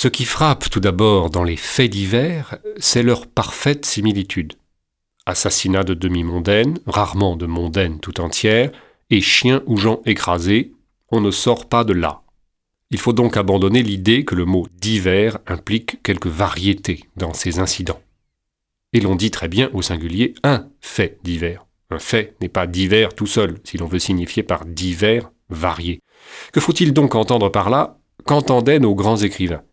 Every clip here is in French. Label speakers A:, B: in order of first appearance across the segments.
A: Ce qui frappe tout d'abord dans les faits divers, c'est leur parfaite similitude. Assassinat de demi-mondaines, rarement de mondaines tout entières, et chiens ou gens écrasés, on ne sort pas de là. Il faut donc abandonner l'idée que le mot divers implique quelque variété dans ces incidents. Et l'on dit très bien au singulier un fait divers. Un fait n'est pas divers tout seul, si l'on veut signifier par divers varié. Que faut-il donc entendre par là? Qu'entendaient nos grands écrivains?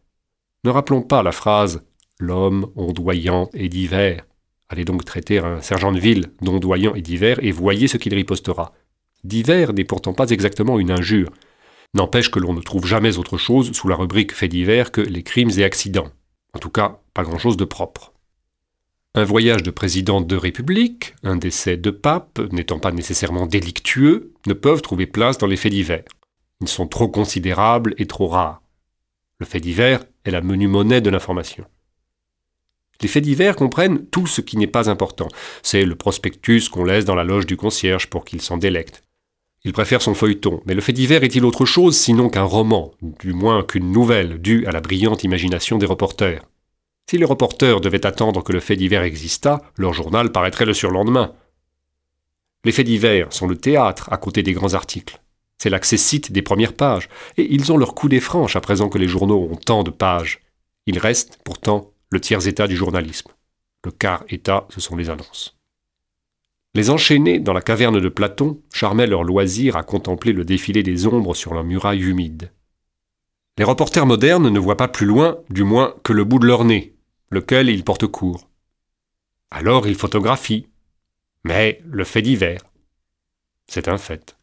A: Ne rappelons pas la phrase L'homme ondoyant et divers. Allez donc traiter un sergent de ville d'ondoyant et divers et voyez ce qu'il ripostera. Divers n'est pourtant pas exactement une injure. N'empêche que l'on ne trouve jamais autre chose sous la rubrique fait divers que les crimes et accidents. En tout cas, pas grand-chose de propre. Un voyage de président de République, un décès de pape, n'étant pas nécessairement délictueux, ne peuvent trouver place dans les faits divers. Ils sont trop considérables et trop rares. Le fait divers est la menue monnaie de l'information. Les faits divers comprennent tout ce qui n'est pas important. C'est le prospectus qu'on laisse dans la loge du concierge pour qu'il s'en délecte. Il préfère son feuilleton, mais le fait divers est-il autre chose sinon qu'un roman, du moins qu'une nouvelle due à la brillante imagination des reporters? Si les reporters devaient attendre que le fait divers existât, leur journal paraîtrait le surlendemain. Les faits divers sont le théâtre à côté des grands articles. C'est l'accessite des premières pages, et ils ont leur coup des franches à présent que les journaux ont tant de pages. Il reste, pourtant, le tiers état du journalisme. Le quart état, ce sont les annonces. Les enchaînés dans la caverne de Platon charmaient leur loisir à contempler le défilé des ombres sur la muraille humide. Les reporters modernes ne voient pas plus loin, du moins, que le bout de leur nez, lequel il porte court. Alors il photographie. Mais le fait divers, c'est un fait.